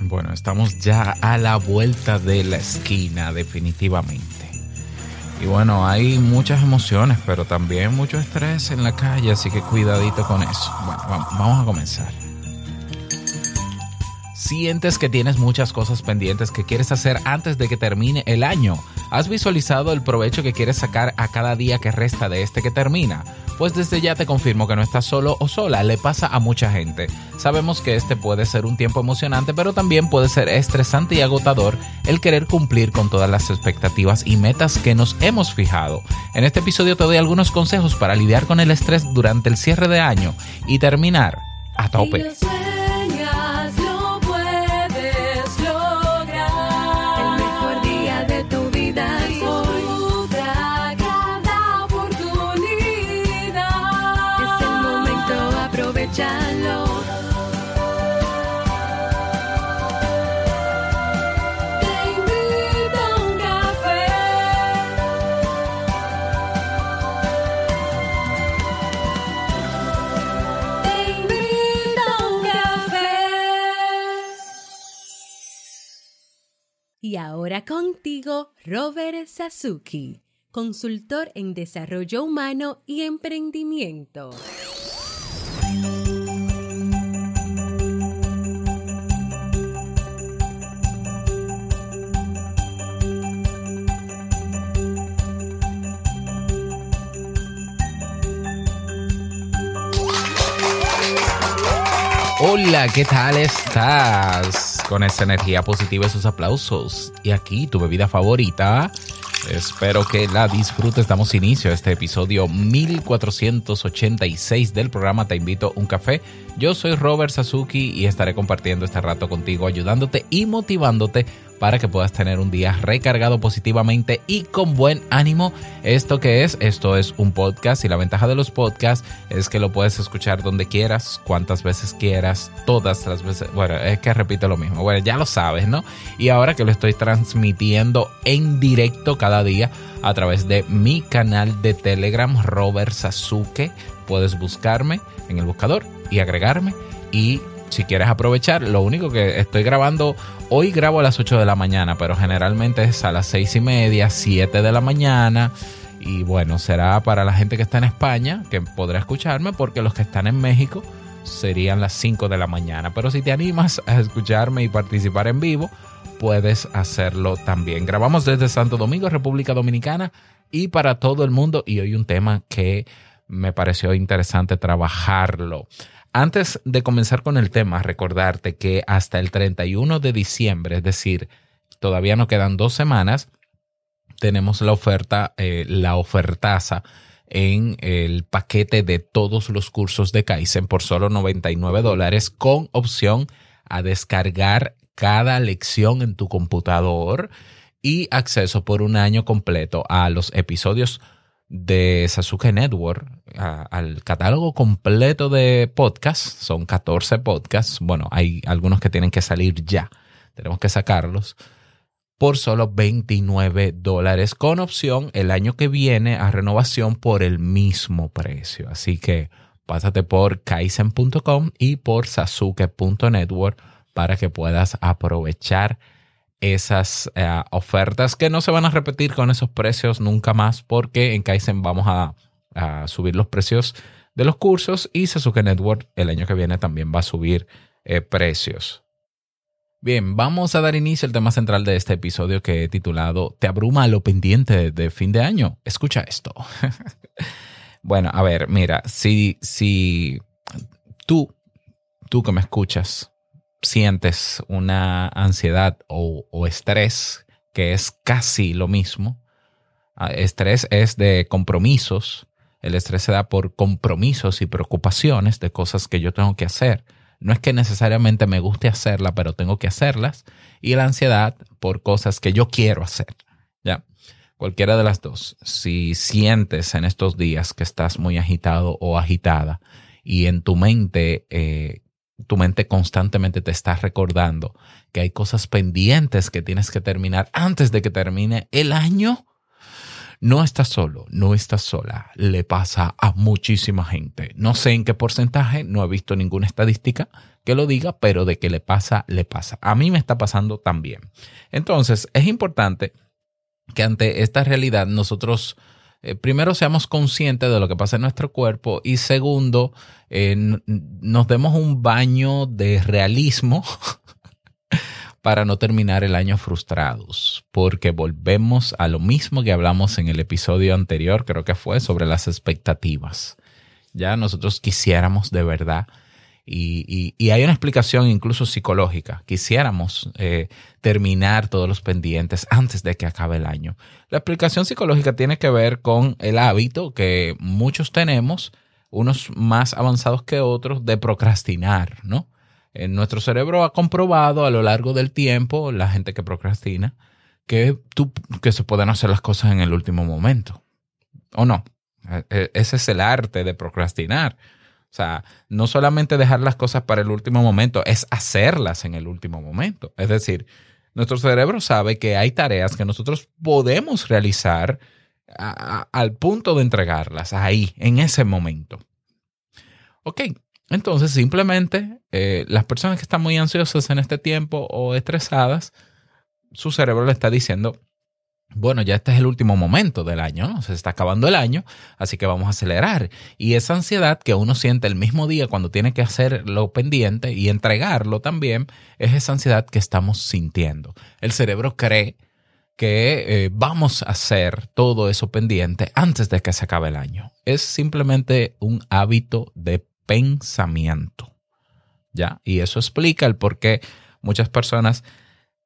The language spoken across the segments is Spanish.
Bueno, estamos ya a la vuelta de la esquina, definitivamente. Y bueno, hay muchas emociones, pero también mucho estrés en la calle, así que cuidadito con eso. Bueno, vamos a comenzar. Sientes que tienes muchas cosas pendientes que quieres hacer antes de que termine el año. ¿Has visualizado el provecho que quieres sacar a cada día que resta de este que termina? Pues desde ya te confirmo que no estás solo o sola, le pasa a mucha gente. Sabemos que este puede ser un tiempo emocionante, pero también puede ser estresante y agotador el querer cumplir con todas las expectativas y metas que nos hemos fijado. En este episodio te doy algunos consejos para lidiar con el estrés durante el cierre de año y terminar a tope. Contigo, Robert Sasuki, consultor en desarrollo humano y emprendimiento. Hola, ¿qué tal estás? Con esa energía positiva y sus aplausos. Y aquí tu bebida favorita. Espero que la disfrutes. Damos inicio a este episodio 1486 del programa Te invito a un café. Yo soy Robert Sasuki y estaré compartiendo este rato contigo, ayudándote y motivándote para que puedas tener un día recargado positivamente y con buen ánimo. ¿Esto que es? Esto es un podcast y la ventaja de los podcasts es que lo puedes escuchar donde quieras, cuantas veces quieras, todas las veces. Bueno, es que repito lo mismo. Bueno, ya lo sabes, ¿no? Y ahora que lo estoy transmitiendo en directo cada día a través de mi canal de Telegram, Robert Sasuke, puedes buscarme en el buscador y agregarme y si quieres aprovechar, lo único que estoy grabando, hoy grabo a las 8 de la mañana, pero generalmente es a las 6 y media, 7 de la mañana. Y bueno, será para la gente que está en España, que podrá escucharme, porque los que están en México serían las 5 de la mañana. Pero si te animas a escucharme y participar en vivo, puedes hacerlo también. Grabamos desde Santo Domingo, República Dominicana, y para todo el mundo. Y hoy un tema que me pareció interesante trabajarlo. Antes de comenzar con el tema, recordarte que hasta el 31 de diciembre, es decir, todavía no quedan dos semanas, tenemos la oferta, eh, la ofertaza en el paquete de todos los cursos de Kaizen por solo 99 dólares con opción a descargar cada lección en tu computador y acceso por un año completo a los episodios de Sasuke Network al catálogo completo de podcasts. Son 14 podcasts. Bueno, hay algunos que tienen que salir ya. Tenemos que sacarlos por solo 29 dólares con opción el año que viene a renovación por el mismo precio. Así que pásate por kaizen.com y por sasuke.network para que puedas aprovechar esas eh, ofertas que no se van a repetir con esos precios nunca más porque en Kaizen vamos a, subir los precios de los cursos y Sasuke Network el año que viene también va a subir eh, precios. Bien, vamos a dar inicio al tema central de este episodio que he titulado ¿Te abruma lo pendiente de fin de año? Escucha esto. bueno, a ver, mira, si, si tú, tú que me escuchas, sientes una ansiedad o, estrés, que es casi lo mismo. Ah, estrés es de compromisos. El estrés se da por compromisos y preocupaciones de cosas que yo tengo que hacer. No es que necesariamente me guste hacerla, pero tengo que hacerlas. Y la ansiedad por cosas que yo quiero hacer. ¿Ya? Cualquiera de las dos. Si sientes en estos días que estás muy agitado o agitada y en tu mente eh, tu mente constantemente te está recordando que hay cosas pendientes que tienes que terminar antes de que termine el año, no estás solo, no estás sola. Le pasa a muchísima gente. No sé en qué porcentaje, no he visto ninguna estadística que lo diga, pero de que le pasa, le pasa. A mí me está pasando también. Entonces, es importante que ante esta realidad nosotros eh, primero seamos conscientes de lo que pasa en nuestro cuerpo y segundo, eh, nos demos un baño de realismo para no terminar el año frustrados, porque volvemos a lo mismo que hablamos en el episodio anterior, creo que fue sobre las expectativas. Ya nosotros quisiéramos de verdad y, hay una explicación incluso psicológica. Quisiéramos eh, terminar todos los pendientes antes de que acabe el año. La explicación psicológica tiene que ver con el hábito que muchos tenemos, unos más avanzados que otros, de procrastinar, ¿no? En nuestro cerebro ha comprobado a lo largo del tiempo, la gente que procrastina, que, que se pueden hacer las cosas en el último momento. ¿O no? E, e, ese es el arte de procrastinar. O sea, no solamente dejar las cosas para el último momento, es hacerlas en el último momento. Es decir, nuestro cerebro sabe que hay tareas que nosotros podemos realizar al punto de entregarlas ahí, en ese momento. Ok, entonces simplemente eh, las personas que están muy ansiosas en este tiempo o estresadas, su cerebro le está diciendo, bueno, ya este es el último momento del año, ¿no? Se está acabando el año, así que vamos a acelerar. Y esa ansiedad que uno siente el mismo día cuando tiene que hacer lo pendiente y entregarlo también, es esa ansiedad que estamos sintiendo. El cerebro cree que eh, vamos a hacer todo eso pendiente antes de que se acabe el año. Es simplemente un hábito de pensamiento. ¿Ya? Y eso explica el por qué muchas personas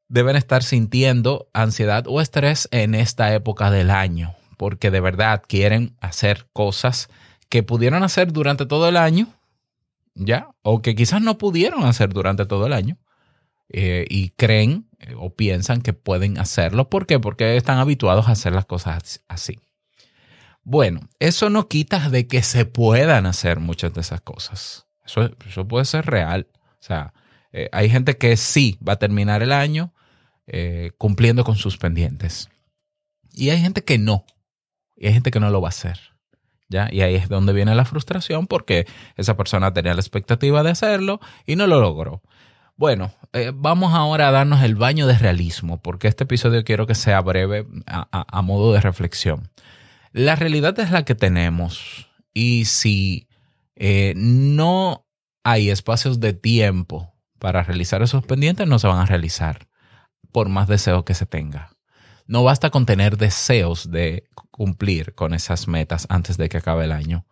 deben estar sintiendo ansiedad o estrés en esta época del año, porque de verdad quieren hacer cosas que pudieron hacer durante todo el año, ¿ya? O que quizás no pudieron hacer durante todo el año eh, y creen eh, o piensan que pueden hacerlo. ¿Por qué? Porque están habituados a hacer las cosas así. Bueno, eso no quita de que se puedan hacer muchas de esas cosas. Eso, puede ser real. O sea, eh, hay gente que sí va a terminar el año eh, cumpliendo con sus pendientes. Y hay gente que no. Y hay gente que no lo va a hacer. ¿Ya? Y ahí es donde viene la frustración porque esa persona tenía la expectativa de hacerlo y no lo logró. Bueno, eh, vamos ahora a darnos el baño de realismo, porque este episodio quiero que sea breve a, modo de reflexión. La realidad es la que tenemos y si eh, no hay espacios de tiempo para realizar esos pendientes, no se van a realizar por más deseos que se tenga. No basta con tener deseos de cumplir con esas metas antes de que acabe el año.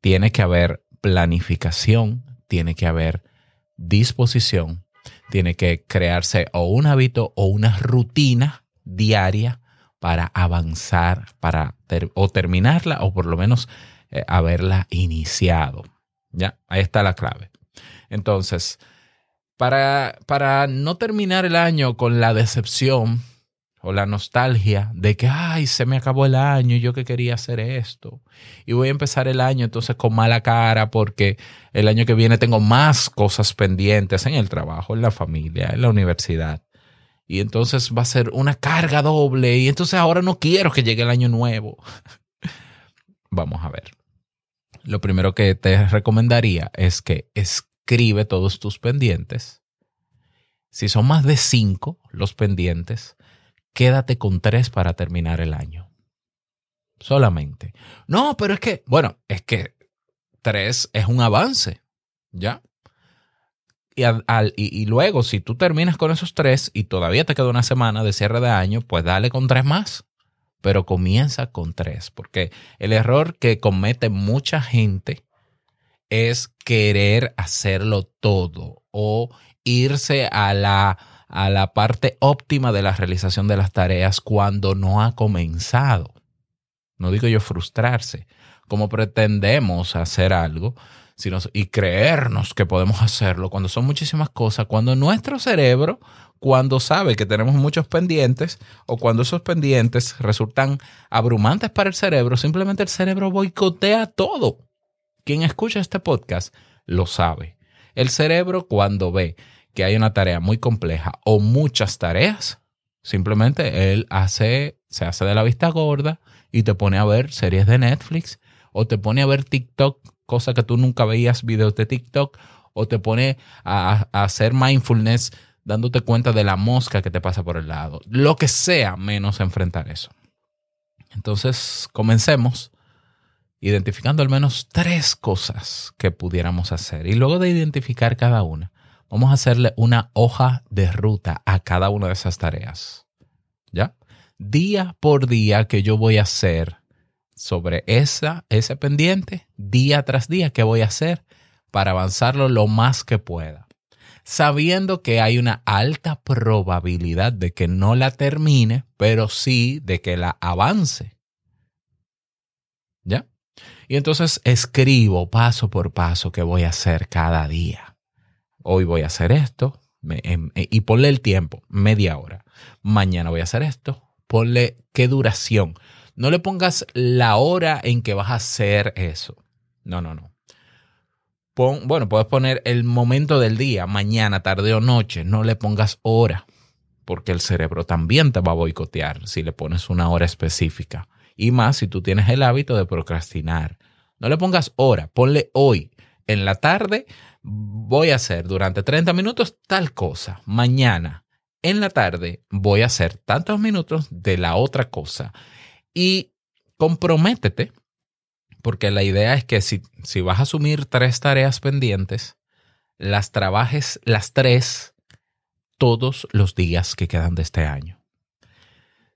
Tiene que haber planificación, tiene que haber disposición, tiene que crearse o un hábito o una rutina diaria para avanzar, para o terminarla o por lo menos eh, haberla iniciado. Ya, ahí está la clave. Entonces, para, para no terminar el año con la decepción o la nostalgia de que, ay, se me acabó el año, yo que quería hacer esto. Y voy a empezar el año entonces con mala cara porque el año que viene tengo más cosas pendientes en el trabajo, en la familia, en la universidad. Y entonces va a ser una carga doble y entonces ahora no quiero que llegue el año nuevo. Vamos a ver. Lo primero que te recomendaría es que es escribe todos tus pendientes. Si son más de cinco los pendientes, quédate con tres para terminar el año. Solamente. No, pero es que, bueno, es que tres es un avance, ¿ya? Y, y, luego, si tú terminas con esos tres y todavía te queda una semana de cierre de año, pues dale con tres más. Pero comienza con tres, porque el error que comete mucha gente es querer hacerlo todo o irse a la, a la parte óptima de la realización de las tareas cuando no ha comenzado. No digo yo frustrarse, como pretendemos hacer algo sino, y creernos que podemos hacerlo cuando son muchísimas cosas, cuando nuestro cerebro, cuando sabe que tenemos muchos pendientes o cuando esos pendientes resultan abrumantes para el cerebro, simplemente el cerebro boicotea todo. Quien escucha este podcast lo sabe. El cerebro cuando ve que hay una tarea muy compleja o muchas tareas, simplemente él hace, se hace de la vista gorda y te pone a ver series de Netflix o te pone a ver TikTok, cosa que tú nunca veías videos de TikTok, o te pone a, a hacer mindfulness dándote cuenta de la mosca que te pasa por el lado. Lo que sea menos enfrentar eso. Entonces, comencemos identificando al menos tres cosas que pudiéramos hacer. Y luego de identificar cada una, vamos a hacerle una hoja de ruta a cada una de esas tareas. ¿Ya? Día por día que yo voy a hacer sobre esa, ese pendiente, día tras día, que voy a hacer para avanzarlo lo más que pueda. Sabiendo que hay una alta probabilidad de que no la termine, pero sí de que la avance. ¿Ya? Y entonces escribo paso por paso qué voy a hacer cada día. Hoy voy a hacer esto em, e, y ponle el tiempo, media hora. Mañana voy a hacer esto, ponle qué duración. No le pongas la hora en que vas a hacer eso. No, no, no. Bueno, puedes poner el momento del día, mañana, tarde o noche. No le pongas hora, porque el cerebro también te va a boicotear si le pones una hora específica. Y más si tú tienes el hábito de procrastinar. No le pongas hora, ponle hoy. En la tarde voy a hacer durante 30 minutos tal cosa. Mañana, en la tarde, voy a hacer tantos minutos de la otra cosa. Y comprométete, porque la idea es que si, si vas a asumir tres tareas pendientes, las trabajes las tres todos los días que quedan de este año.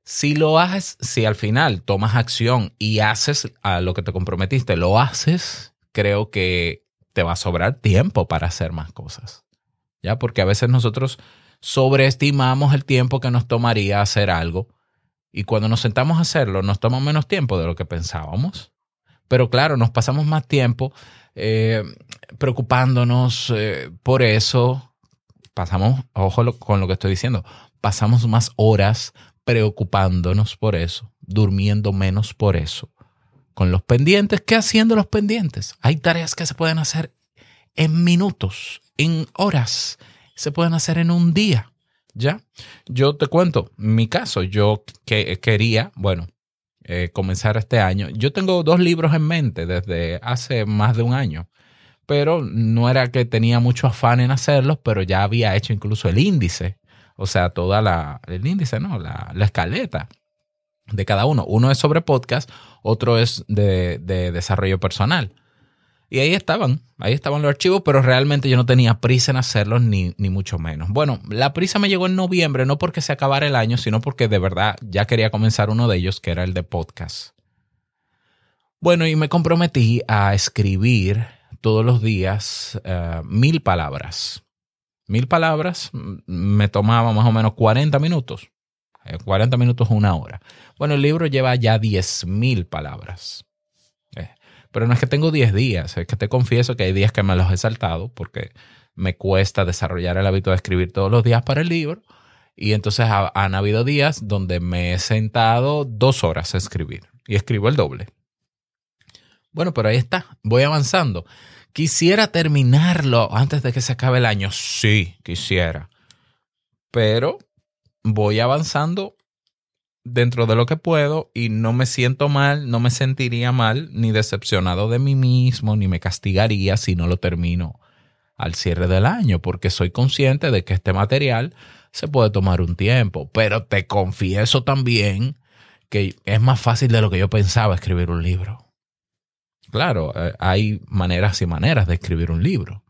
Si lo haces, si al final tomas acción y haces a lo que te comprometiste, lo haces, creo que te va a sobrar tiempo para hacer más cosas. ¿Ya? Porque a veces nosotros sobreestimamos el tiempo que nos tomaría hacer algo y cuando nos sentamos a hacerlo nos toma menos tiempo de lo que pensábamos. Pero claro, nos pasamos más tiempo eh, preocupándonos eh, por eso. Pasamos, ojo con lo que estoy diciendo, pasamos más horas preocupándonos por eso, durmiendo menos por eso. Con los pendientes, ¿qué haciendo los pendientes? Hay tareas que se pueden hacer en minutos, en horas, se pueden hacer en un día. ¿Ya? Yo te cuento, mi caso, yo que quería, bueno, eh, comenzar este año. Yo tengo dos libros en mente desde hace más de un año, pero no era que tenía mucho afán en hacerlos, pero ya había hecho incluso el índice o sea, toda la, el índice, ¿no? La, escaleta de cada uno. Uno es sobre podcast, otro es de, desarrollo personal. Y ahí estaban, ahí estaban los archivos, pero realmente yo no tenía prisa en hacerlos, ni, ni, mucho menos. Bueno, la prisa me llegó en noviembre, no porque se acabara el año, sino porque de verdad ya quería comenzar uno de ellos, que era el de podcast. Bueno, y me comprometí a escribir todos los días eh, mil palabras mil palabras me tomaba más o menos 40 minutos. 40 eh, minutos, una hora. Bueno, el libro lleva ya 10 mil palabras. Eh, pero no es que tengo 10 días, es que te confieso que hay días que me los he saltado porque me cuesta desarrollar el hábito de escribir todos los días para el libro. Y entonces han habido días donde me he sentado dos horas a escribir y escribo el doble. Bueno, pero ahí está, voy avanzando. Quisiera terminarlo antes de que se acabe el año. Sí, quisiera. Pero voy avanzando dentro de lo que puedo y no me siento mal, no me sentiría mal ni decepcionado de mí mismo, ni me castigaría si no lo termino al cierre del año, porque soy consciente de que este material se puede tomar un tiempo. Pero te confieso también que es más fácil de lo que yo pensaba escribir un libro. Claro, eh, hay maneras y maneras de escribir un libro.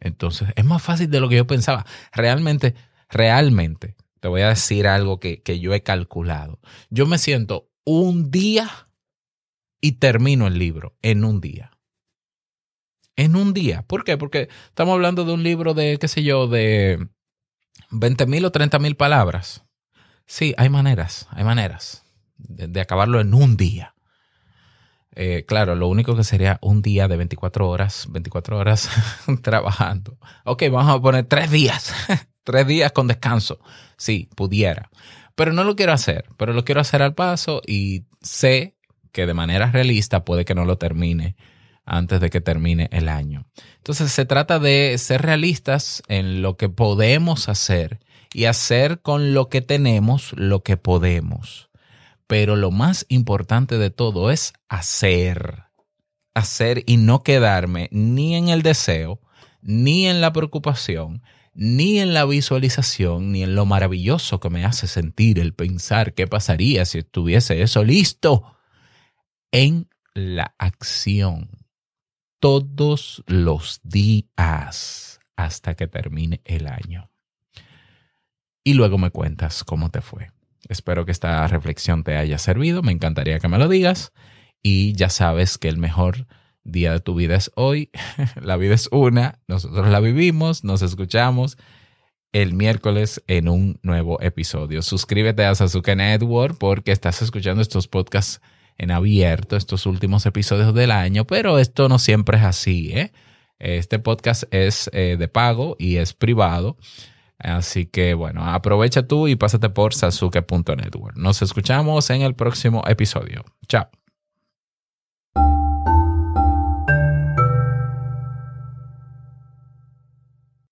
Entonces, es más fácil de lo que yo pensaba. Realmente, realmente, te voy a decir algo que, que yo he calculado. Yo me siento un día y termino el libro en un día. En un día. ¿Por qué? Porque estamos hablando de un libro de, qué sé yo, de 20 mil o 30 mil palabras. Sí, hay maneras, hay maneras de, acabarlo en un día. Eh, claro, lo único que sería un día de 24 horas, 24 horas trabajando. Ok, vamos a poner tres días, tres días con descanso. Sí, pudiera. Pero no lo quiero hacer, pero lo quiero hacer al paso y sé que de manera realista puede que no lo termine antes de que termine el año. Entonces se trata de ser realistas en lo que podemos hacer y hacer con lo que tenemos lo que podemos. Pero lo más importante de todo es hacer. Hacer y no quedarme ni en el deseo ni en la preocupación, ni en la visualización, ni en lo maravilloso que me hace sentir el pensar qué pasaría si estuviese eso listo, en la acción todos los días hasta que termine el año. Y luego me cuentas cómo te fue. Espero que esta reflexión te haya servido, me encantaría que me lo digas y ya sabes que el mejor día de tu vida es hoy, la vida es una, nosotros la vivimos, nos escuchamos el miércoles en un nuevo episodio. Suscríbete a Sasuke Network porque estás escuchando estos podcasts en abierto, estos últimos episodios del año, pero esto no siempre es así. ¿eh? Este podcast es eh, de pago y es privado. Así que bueno, aprovecha tú y pásate por sasuke.network. Nos escuchamos en el próximo episodio. Chao.